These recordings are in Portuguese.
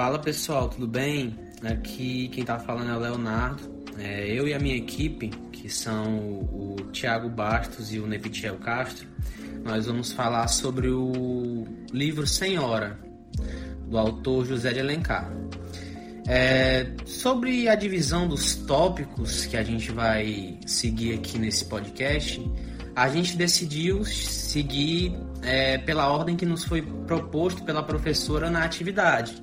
Fala pessoal, tudo bem? Aqui quem tá falando é o Leonardo. É, eu e a minha equipe, que são o, o Tiago Bastos e o Nepitiel Castro, nós vamos falar sobre o livro Senhora, do autor José de Alencar. É, sobre a divisão dos tópicos que a gente vai seguir aqui nesse podcast, a gente decidiu seguir é, pela ordem que nos foi proposto pela professora na atividade.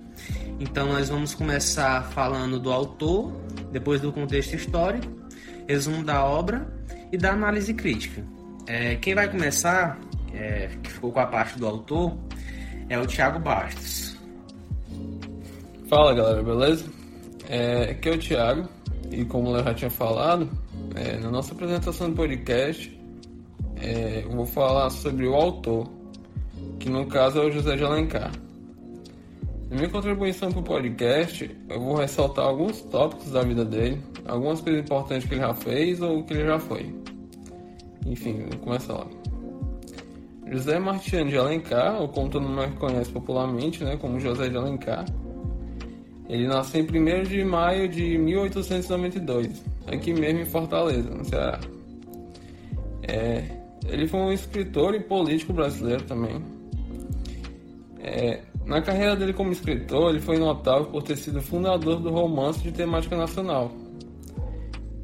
Então, nós vamos começar falando do autor, depois do contexto histórico, resumo da obra e da análise crítica. É, quem vai começar, é, que ficou com a parte do autor, é o Tiago Bastos. Fala galera, beleza? É, aqui é o Thiago e como eu já tinha falado, é, na nossa apresentação do podcast, é, vou falar sobre o autor, que no caso é o José de Alencar. Na minha contribuição para o podcast, eu vou ressaltar alguns tópicos da vida dele, algumas coisas importantes que ele já fez ou que ele já foi. Enfim, começar lá. José Martiano de Alencar, ou como todo mundo conhece popularmente, né, como José de Alencar, ele nasceu em 1 de maio de 1892, aqui mesmo em Fortaleza, no Ceará. É, ele foi um escritor e político brasileiro também. É, na carreira dele como escritor, ele foi notável por ter sido fundador do romance de temática nacional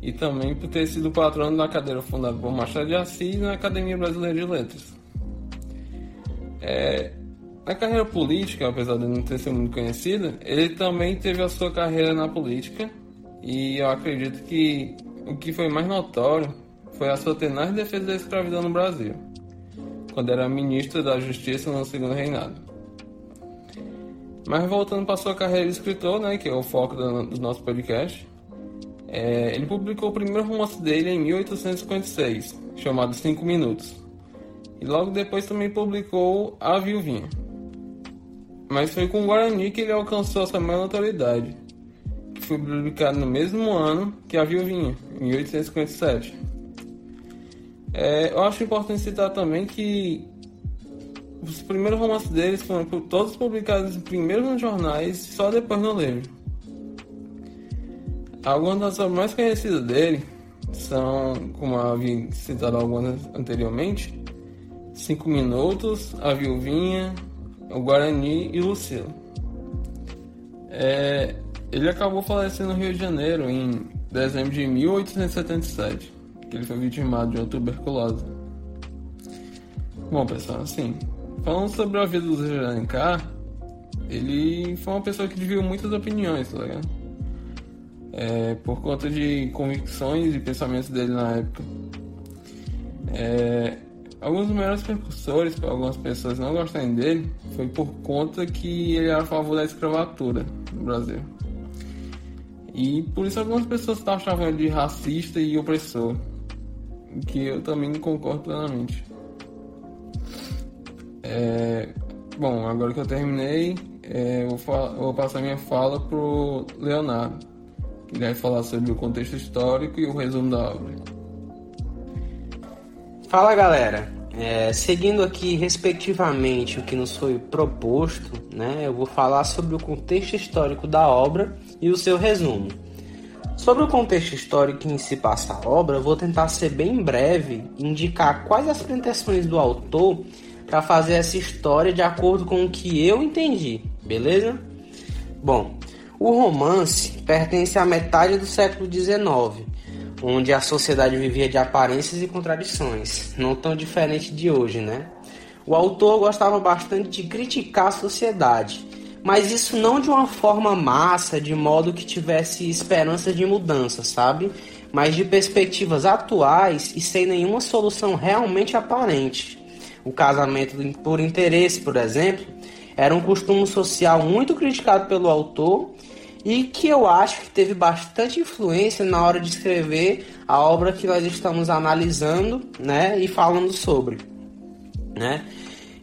e também por ter sido patrono da cadeira fundada por Machado de Assis na Academia Brasileira de Letras. É, na carreira política, apesar de não ter sido muito conhecido, ele também teve a sua carreira na política e eu acredito que o que foi mais notório foi a sua tenaz defesa da escravidão no Brasil, quando era ministro da Justiça no segundo reinado. Mas voltando para sua carreira de escritor, né, que é o foco do, do nosso podcast, é, ele publicou o primeiro romance dele em 1856, chamado Cinco Minutos. E logo depois também publicou A Viuvinha. Mas foi com o Guarani que ele alcançou sua maior notoriedade, que foi publicado no mesmo ano que A Viuvinha, em 1857. É, eu acho importante citar também que os primeiros romances deles foram todos publicados primeiro nos jornais só depois no livro. Algumas das obras mais conhecidas dele são, como havia citado algumas anteriormente, Cinco Minutos, A Viuvinha, O Guarani e Lucila. É, ele acabou falecendo no Rio de Janeiro em dezembro de 1877, que ele foi vitimado de uma tuberculose. Bom, pessoal, assim, falando sobre a vida do Zé Alencar, ele foi uma pessoa que dividiu muitas opiniões, tá ligado? É, por conta de convicções e pensamentos dele na época. É, alguns dos melhores precursores para algumas pessoas não gostarem dele foi por conta que ele era a favor da escravatura no Brasil. E por isso algumas pessoas achavam ele de racista e opressor, que eu também concordo plenamente. É, bom, agora que eu terminei, é, eu vou, vou, passar minha fala pro Leonardo, que vai falar sobre o contexto histórico e o resumo da obra. Fala galera, é, seguindo aqui respectivamente o que nos foi proposto, né, eu vou falar sobre o contexto histórico da obra e o seu resumo. Sobre o contexto histórico em que se passa a obra, vou tentar ser bem breve e indicar quais as pretensões do autor para fazer essa história de acordo com o que eu entendi, beleza? Bom, o romance pertence à metade do século XIX, onde a sociedade vivia de aparências e contradições, não tão diferente de hoje, né? O autor gostava bastante de criticar a sociedade, mas isso não de uma forma massa, de modo que tivesse esperança de mudança, sabe? Mas de perspectivas atuais e sem nenhuma solução realmente aparente. O casamento por interesse, por exemplo, era um costume social muito criticado pelo autor e que eu acho que teve bastante influência na hora de escrever a obra que nós estamos analisando, né, e falando sobre, né?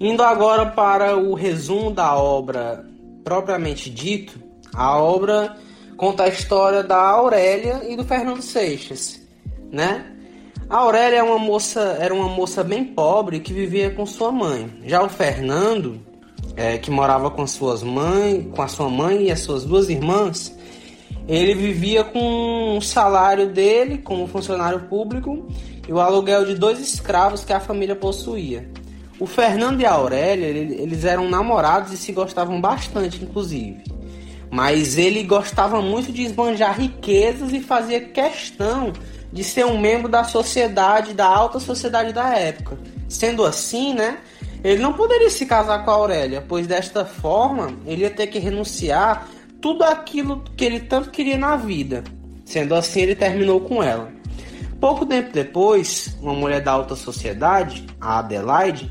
Indo agora para o resumo da obra propriamente dito, a obra conta a história da Aurélia e do Fernando Seixas, né? A Aurélia é uma moça, era uma moça bem pobre que vivia com sua mãe. Já o Fernando é, que morava com suas mães, com a sua mãe e as suas duas irmãs, ele vivia com o salário dele como funcionário público e o aluguel de dois escravos que a família possuía. O Fernando e a Aurélia, eles eram namorados e se gostavam bastante, inclusive. Mas ele gostava muito de esbanjar riquezas e fazia questão de ser um membro da sociedade, da alta sociedade da época. Sendo assim, né, ele não poderia se casar com a Aurélia, pois desta forma ele ia ter que renunciar tudo aquilo que ele tanto queria na vida. Sendo assim, ele terminou com ela. Pouco tempo depois, uma mulher da alta sociedade, a Adelaide,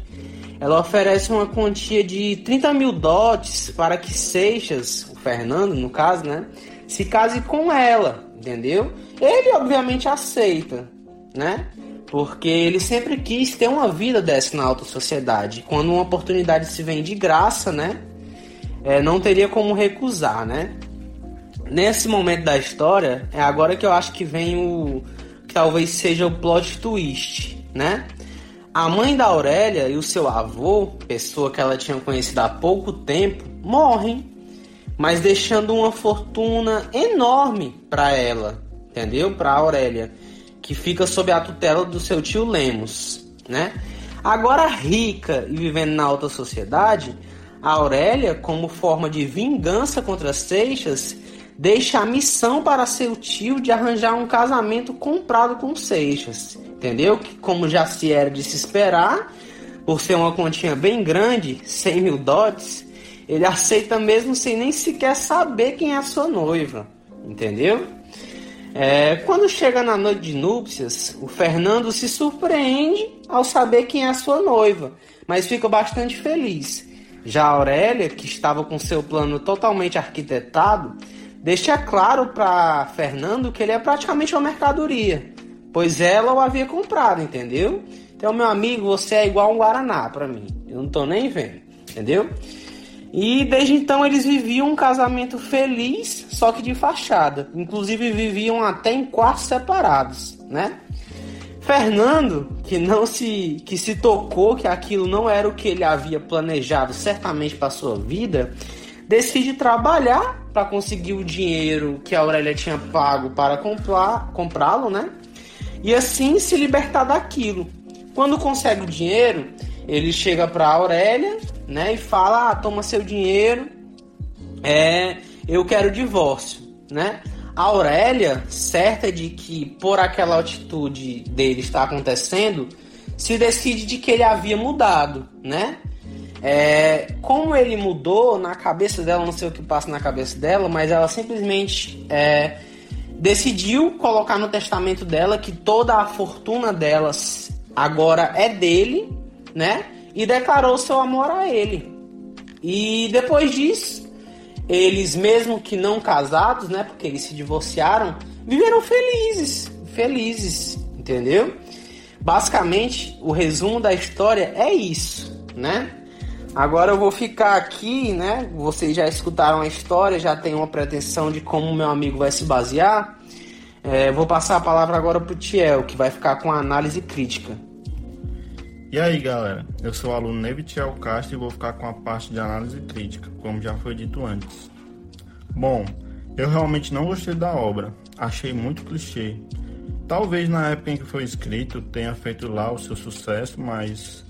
ela oferece uma quantia de 30 mil dotes para que Seixas, o Fernando no caso, né, se case com ela, entendeu? Ele obviamente aceita, né? Porque ele sempre quis ter uma vida dessa na alta sociedade. Quando uma oportunidade se vem de graça, né? É, não teria como recusar, né? Nesse momento da história, é agora que eu acho que vem o. que talvez seja o plot twist, né? A mãe da Aurélia e o seu avô, pessoa que ela tinha conhecido há pouco tempo, morrem, mas deixando uma fortuna enorme para ela, entendeu? Para Aurélia que fica sob a tutela do seu tio Lemos, né? Agora rica e vivendo na alta sociedade, a Aurélia, como forma de vingança contra Seixas, deixa a missão para seu tio de arranjar um casamento comprado com Seixas, entendeu? Que como já se era de se esperar, por ser uma continha bem grande, 100 mil dotes, ele aceita mesmo sem nem sequer saber quem é a sua noiva, entendeu? É, quando chega na noite de núpcias, o Fernando se surpreende ao saber quem é a sua noiva, mas fica bastante feliz. Já Aurélia, que estava com seu plano totalmente arquitetado, deixa claro para Fernando que ele é praticamente uma mercadoria, pois ela o havia comprado, entendeu? Então, meu amigo, você é igual um Guaraná para mim. Eu não tô nem vendo, entendeu? E desde então eles viviam um casamento feliz, só que de fachada. Inclusive viviam até em quartos separados, né? Fernando, que não se que se tocou que aquilo não era o que ele havia planejado certamente para sua vida, decide trabalhar para conseguir o dinheiro que a Aurélia tinha pago para comprá-lo, né? E assim se libertar daquilo. Quando consegue o dinheiro, ele chega para Aurélia né? E fala, ah, toma seu dinheiro, é, eu quero divórcio, né? A Aurélia, certa de que por aquela atitude dele está acontecendo, se decide de que ele havia mudado, né? É, como ele mudou na cabeça dela, não sei o que passa na cabeça dela, mas ela simplesmente é, decidiu colocar no testamento dela que toda a fortuna delas agora é dele, né? e declarou seu amor a ele. E depois disso, eles, mesmo que não casados, né, porque eles se divorciaram, viveram felizes, felizes, entendeu? Basicamente, o resumo da história é isso, né? Agora eu vou ficar aqui, né? Vocês já escutaram a história, já tem uma pretensão de como meu amigo vai se basear. É, vou passar a palavra agora para o Tiel, que vai ficar com a análise crítica. E aí galera, eu sou o aluno Nevitiel Castro e vou ficar com a parte de análise crítica, como já foi dito antes. Bom, eu realmente não gostei da obra, achei muito clichê. Talvez na época em que foi escrito tenha feito lá o seu sucesso, mas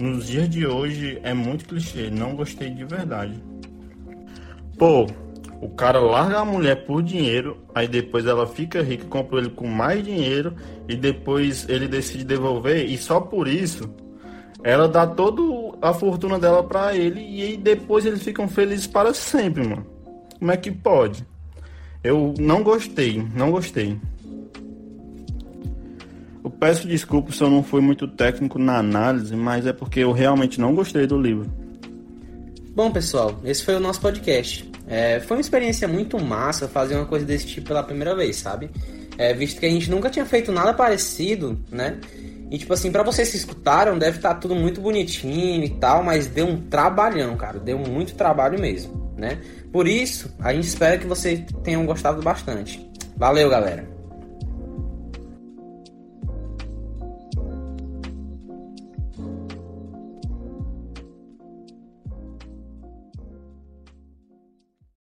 nos dias de hoje é muito clichê, não gostei de verdade. Pô, o cara larga a mulher por dinheiro, aí depois ela fica rica, compra ele com mais dinheiro e depois ele decide devolver e só por isso ela dá toda a fortuna dela para ele e aí depois eles ficam felizes para sempre, mano. Como é que pode? Eu não gostei, não gostei. Peço desculpas se eu não fui muito técnico na análise, mas é porque eu realmente não gostei do livro. Bom, pessoal, esse foi o nosso podcast. É, foi uma experiência muito massa fazer uma coisa desse tipo pela primeira vez, sabe? É, visto que a gente nunca tinha feito nada parecido, né? E tipo assim, para vocês que escutaram, deve estar tá tudo muito bonitinho e tal, mas deu um trabalhão, cara. Deu muito trabalho mesmo, né? Por isso, a gente espera que vocês tenham gostado bastante. Valeu, galera!